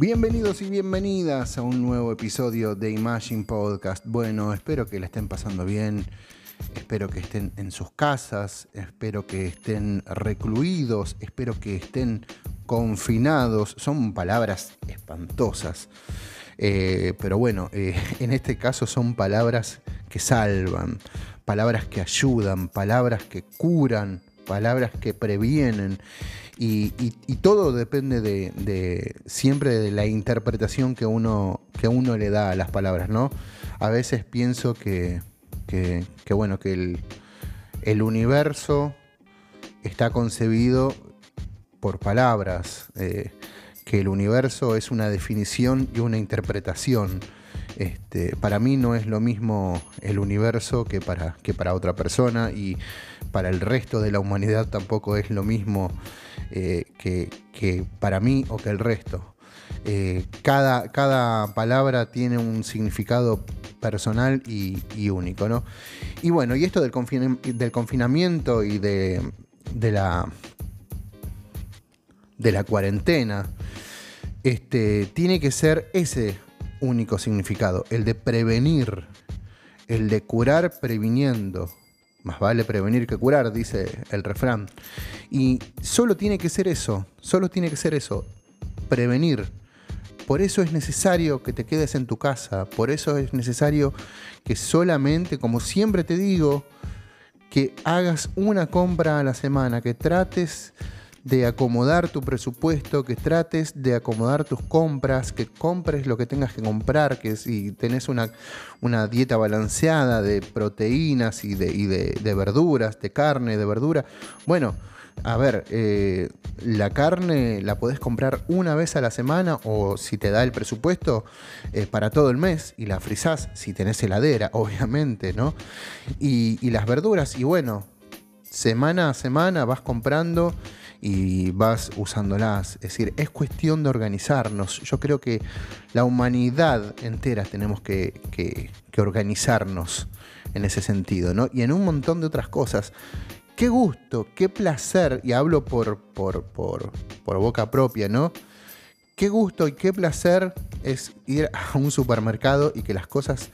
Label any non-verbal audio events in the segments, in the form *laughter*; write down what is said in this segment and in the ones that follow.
Bienvenidos y bienvenidas a un nuevo episodio de Imagine Podcast. Bueno, espero que la estén pasando bien, espero que estén en sus casas, espero que estén recluidos, espero que estén confinados. Son palabras espantosas, eh, pero bueno, eh, en este caso son palabras que salvan, palabras que ayudan, palabras que curan, palabras que previenen. Y, todo depende de, siempre de la interpretación que uno, que uno le da a las palabras, ¿no? A veces pienso que, bueno, que el, universo está concebido por palabras, eh, que el universo es una definición y una interpretación. Este, para mí no es lo mismo el universo que para, que para otra persona y para el resto de la humanidad tampoco es lo mismo eh, que, para mí o que el resto. Eh, cada, cada, palabra tiene un significado personal y, único, ¿no? Y bueno, y esto del, del confinamiento y de, de, la, de la cuarentena, este, tiene que ser ese único significado, el de prevenir, el de curar previniendo, más vale prevenir que curar, dice el refrán. Y solo tiene que ser eso, solo tiene que ser eso, prevenir. Por eso es necesario que te quedes en tu casa, por eso es necesario que solamente, como siempre te digo, que hagas una compra a la semana, que trates de acomodar tu presupuesto, que trates de acomodar tus compras, que compres lo que tengas que comprar, que si tenés una, una dieta balanceada de proteínas y, de, de, verduras, de carne, de verdura, bueno, a ver, eh, la carne la podés comprar una vez a la semana o si te da el presupuesto eh, para todo el mes y la frizás si tenés heladera, *laughs* obviamente, ¿no? Y, y las verduras, y bueno, semana a semana vas comprando y vas usándolas. Es decir, es cuestión de organizarnos. Yo creo que la humanidad entera tenemos que, organizarnos en ese sentido, ¿no? Y en un montón de otras cosas. Qué gusto, qué placer, y hablo por, por, por, por boca propia, ¿no? Qué gusto y qué placer es ir a un supermercado y que las cosas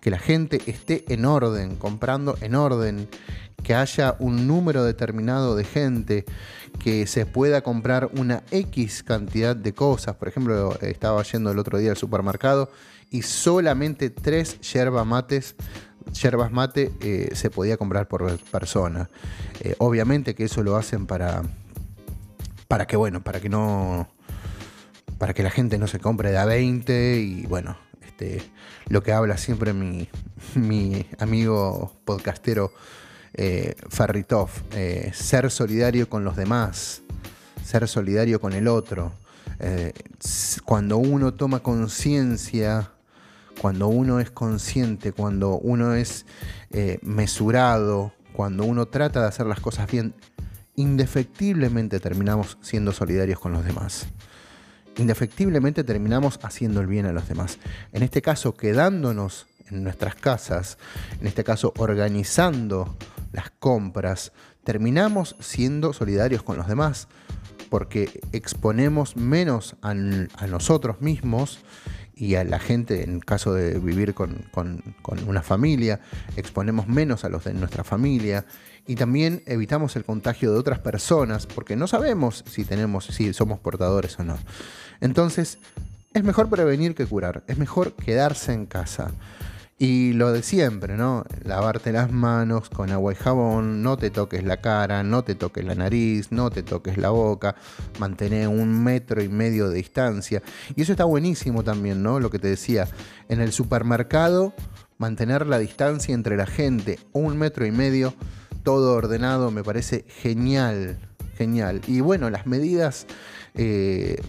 que la gente esté en orden, comprando en orden, que haya un número determinado de gente, que se pueda comprar una X cantidad de cosas. Por ejemplo, estaba yendo el otro día al supermercado y solamente tres yerba mates yerbas mate eh, se podía comprar por persona. Eh, obviamente que eso lo hacen para, para que, bueno, para que no, para que la gente no se compre de a 20 y bueno, este, lo que habla siempre mi, mi amigo podcastero eh, Farritov, eh, ser solidario con los demás, ser solidario con el otro. Eh, cuando uno toma conciencia, cuando uno es consciente, cuando uno es eh, mesurado, cuando uno trata de hacer las cosas bien, indefectiblemente terminamos siendo solidarios con los demás. Indefectiblemente terminamos haciendo el bien a los demás. En este caso, quedándonos en nuestras casas, en este caso organizando las compras, terminamos siendo solidarios con los demás, porque exponemos menos a, nosotros mismos y a la gente, en caso de vivir con, una familia, exponemos menos a los de nuestra familia y también evitamos el contagio de otras personas porque no sabemos si tenemos, si somos portadores o no. Entonces, es mejor prevenir que curar, es mejor quedarse en casa. Y lo de siempre, ¿no? Lavarte las manos con agua y jabón, no te toques la cara, no te toques la nariz, no te toques la boca, mantener un metro y medio de distancia. Y eso está buenísimo también, ¿no? Lo que te decía, en el supermercado, mantener la distancia entre la gente, un metro y medio, todo ordenado, me parece genial, genial. Y bueno, las medidas... Eh,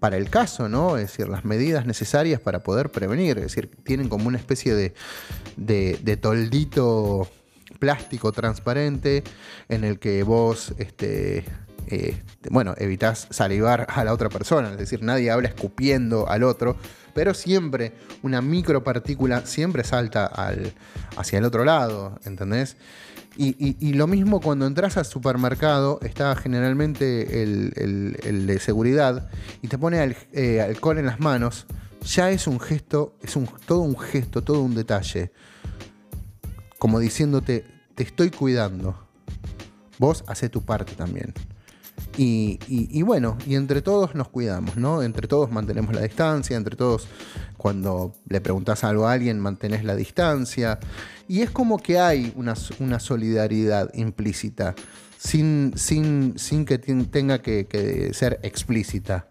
para el caso, ¿no? Es decir, las medidas necesarias para poder prevenir. Es decir, tienen como una especie de, de, toldito plástico transparente en el que vos, este, este, bueno, evitás salivar a la otra persona. Es decir, nadie habla escupiendo al otro, pero siempre una micropartícula siempre salta al, hacia el otro lado, ¿entendés? Y, lo mismo cuando entras al supermercado, está generalmente el, de seguridad y te pone eh, alcohol en las manos, ya es un gesto, es un, todo un gesto, todo un detalle. Como diciéndote, te estoy cuidando. Vos hace tu parte también. Y, bueno, y entre todos nos cuidamos, ¿no? Entre todos mantenemos la distancia, entre todos cuando le preguntas algo a alguien mantenés la distancia. Y es como que hay una, solidaridad implícita, sin, sin, sin que tenga que ser explícita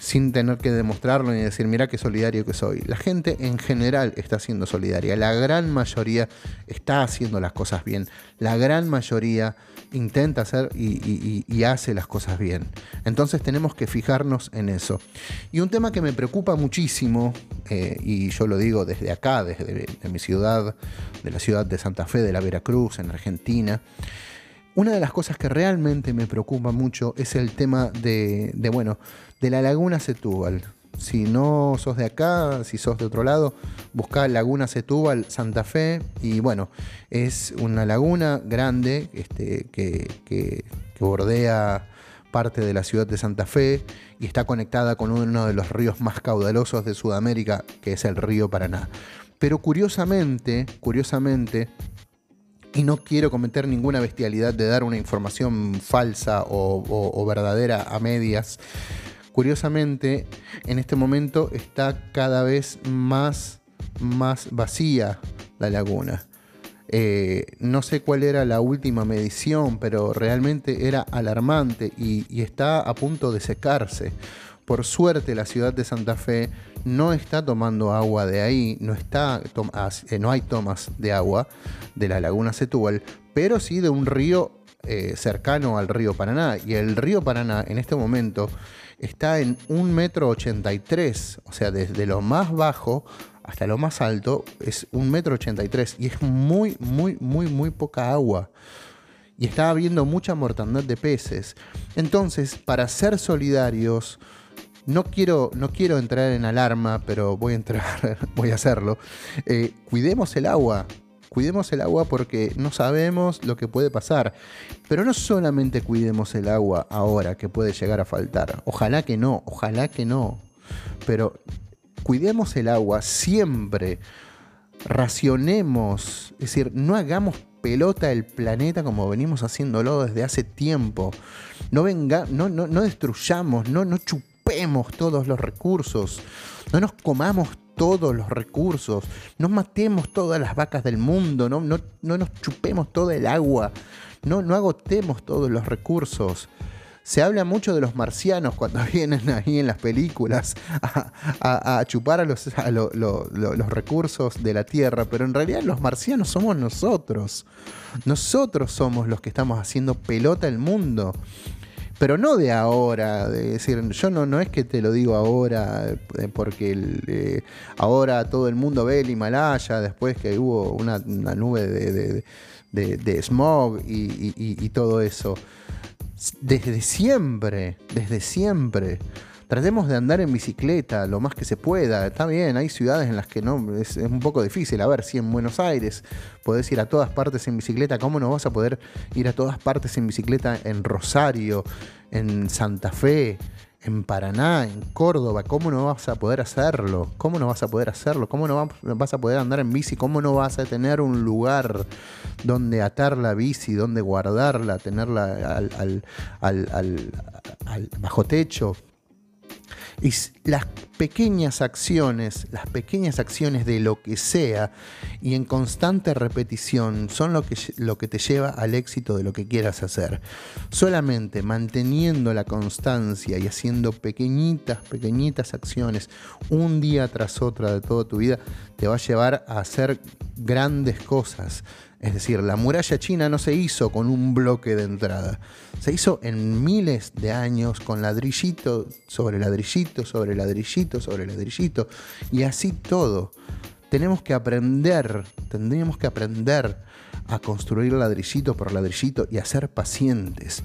sin tener que demostrarlo ni decir, mira qué solidario que soy. La gente en general está siendo solidaria. La gran mayoría está haciendo las cosas bien. La gran mayoría intenta hacer y, hace las cosas bien. Entonces tenemos que fijarnos en eso. Y un tema que me preocupa muchísimo, eh, y yo lo digo desde acá, desde mi ciudad, de la ciudad de Santa Fe, de la Veracruz, en Argentina, una de las cosas que realmente me preocupa mucho es el tema de, bueno, de la laguna Setúbal. Si no sos de acá, si sos de otro lado, buscá Laguna Setúbal, Santa Fe. Y bueno, es una laguna grande este, que, bordea parte de la ciudad de Santa Fe y está conectada con uno de los ríos más caudalosos de Sudamérica, que es el río Paraná. Pero curiosamente, curiosamente, y no quiero cometer ninguna bestialidad de dar una información falsa o, verdadera a medias. Curiosamente, en este momento está cada vez más, más vacía la laguna. Eh, no sé cuál era la última medición, pero realmente era alarmante y está a punto de secarse. Por suerte la ciudad de Santa Fe no está tomando agua de ahí, no, está, eh, no hay tomas de agua de la laguna Setúbal, pero sí de un río eh, cercano al río Paraná. Y el río Paraná en este momento está en un metro ochenta o sea, desde lo más bajo hasta lo más alto es un metro ochenta y es muy, muy, muy, muy poca agua y está habiendo mucha mortandad de peces. Entonces, para ser solidarios, no quiero, no quiero entrar en alarma, pero voy a entrar, *laughs* voy a hacerlo. Eh, cuidemos el agua. Cuidemos el agua porque no sabemos lo que puede pasar. Pero no solamente cuidemos el agua ahora que puede llegar a faltar. Ojalá que no, ojalá que no. Pero cuidemos el agua siempre. Racionemos. Es decir, no hagamos pelota el planeta como venimos haciéndolo desde hace tiempo. No venga, no, no, no destruyamos, no, no chupemos todos los recursos, no nos comamos todos los recursos, no matemos todas las vacas del mundo, no, no, nos chupemos todo el agua, no, no agotemos todos los recursos. Se habla mucho de los marcianos cuando *laughs* vienen ahí en las películas a, chupar a, los, los recursos de la Tierra, pero en realidad los marcianos somos nosotros. Nosotros somos los que estamos haciendo pelota el mundo pero no de ahora, de decir, yo no, no es que te lo digo ahora, eh, porque eh, ahora todo el mundo ve el Himalaya, después que hubo una, nube de, smog y todo eso. Desde siempre, desde siempre. Tratemos de andar en bicicleta lo más que se pueda. Está bien, hay ciudades en las que no es, un poco difícil. A ver, si en Buenos Aires podés ir a todas partes en bicicleta, ¿cómo no vas a poder ir a todas partes en bicicleta en Rosario, en Santa Fe, en Paraná, en Córdoba, ¿cómo no vas a poder hacerlo? ¿Cómo no vas a poder hacerlo? ¿Cómo no vas a poder andar en bici? ¿Cómo no vas a tener un lugar donde atar la bici, donde guardarla, tenerla al bajo techo? Y las pequeñas acciones, las pequeñas acciones de lo que sea y en constante repetición son lo que, lo que te lleva al éxito de lo que quieras hacer. Solamente manteniendo la constancia y haciendo pequeñitas, pequeñitas acciones un día tras otra de toda tu vida te va a llevar a hacer grandes cosas. Es decir, la muralla china no se hizo con un bloque de entrada, se hizo en miles de años con ladrillito sobre ladrillito, sobre ladrillito, sobre ladrillito, y así todo. Tenemos que aprender, tendríamos que aprender a construir ladrillito por ladrillito y a ser pacientes.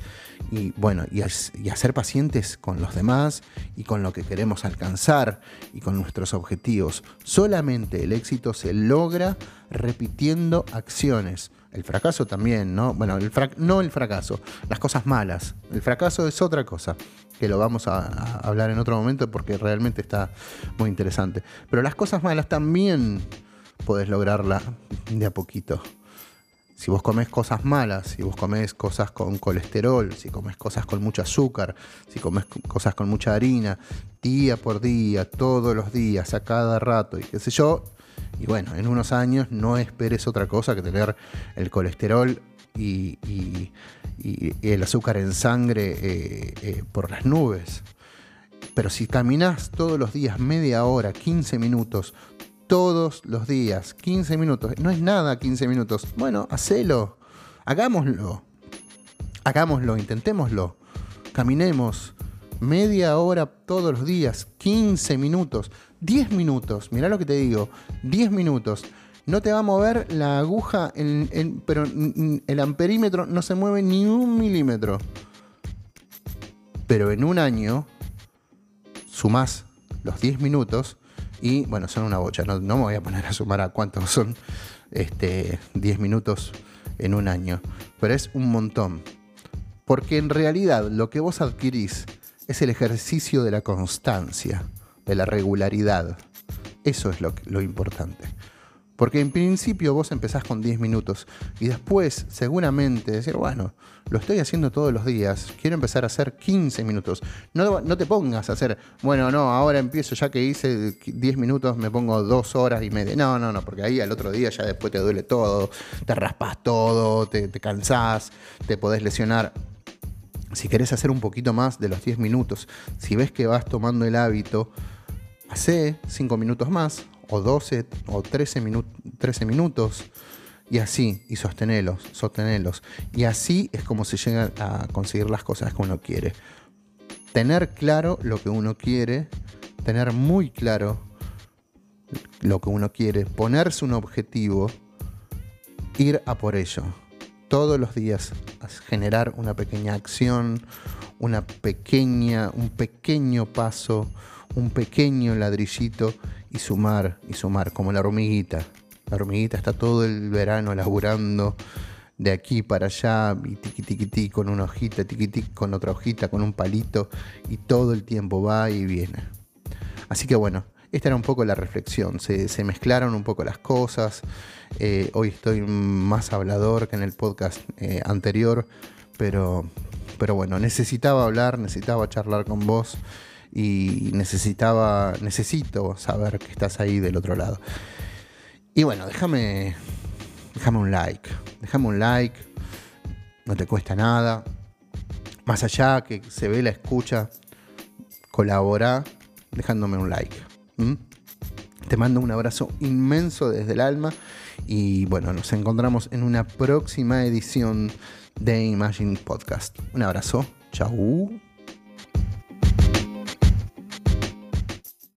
Y bueno, y a, ser pacientes con los demás y con lo que queremos alcanzar y con nuestros objetivos. Solamente el éxito se logra repitiendo acciones. El fracaso también, ¿no? Bueno, el no el fracaso, las cosas malas. El fracaso es otra cosa, que lo vamos a, a hablar en otro momento porque realmente está muy interesante. Pero las cosas malas también podés lograrla de a poquito. Si vos comes cosas malas, si vos comes cosas con colesterol, si comes cosas con mucho azúcar, si comes cosas con mucha harina, día por día, todos los días, a cada rato, y qué sé yo, y bueno, en unos años no esperes otra cosa que tener el colesterol y, el azúcar en sangre eh, eh, por las nubes. Pero si caminas todos los días media hora, 15 minutos, todos los días, 15 minutos. No es nada 15 minutos. Bueno, hacelo. Hagámoslo. Hagámoslo, intentémoslo. Caminemos media hora todos los días, 15 minutos, 10 minutos. Mirá lo que te digo, 10 minutos. No te va a mover la aguja, pero el amperímetro no se mueve ni un milímetro. Pero en un año, sumás los 10 minutos y bueno, son una bocha. No, me voy a poner a sumar a cuántos son este, 10 minutos en un año. Pero es un montón. Porque en realidad lo que vos adquirís es el ejercicio de la constancia, de la regularidad. Eso es lo, lo importante. Porque en principio vos empezás con 10 minutos y después seguramente decir, bueno, lo estoy haciendo todos los días, quiero empezar a hacer 15 minutos. No, no te pongas a hacer, bueno, no, ahora empiezo, ya que hice 10 minutos, me pongo 2 horas y media. No, no, no, porque ahí al otro día ya después te duele todo, te raspas todo, te, te cansás, te podés lesionar. Si querés hacer un poquito más de los 10 minutos, si ves que vas tomando el hábito, hace 5 minutos más, o 12 o 13, 13 minutos y así, y sostenerlos, sostenerlos. Y así es como se llega a conseguir las cosas que uno quiere. Tener claro lo que uno quiere, tener muy claro lo que uno quiere, ponerse un objetivo, ir a por ello. Todos los días generar una pequeña acción, una pequeña, un pequeño paso, un pequeño ladrillito y sumar y sumar, como la hormiguita. La hormiguita está todo el verano laburando de aquí para allá, y tiqui con una hojita, tiqui con otra hojita, con un palito, y todo el tiempo va y viene. Así que bueno, esta era un poco la reflexión, se, mezclaron un poco las cosas, eh, hoy estoy más hablador que en el podcast eh, anterior, pero, pero bueno, necesitaba hablar, necesitaba charlar con vos y necesitaba, necesito saber que estás ahí del otro lado. Y bueno, déjame, déjame un like, déjame un like, no te cuesta nada. Más allá que se ve la escucha, colabora dejándome un like. Te mando un abrazo inmenso desde el alma y bueno, nos encontramos en una próxima edición de Imagine Podcast. Un abrazo, chau.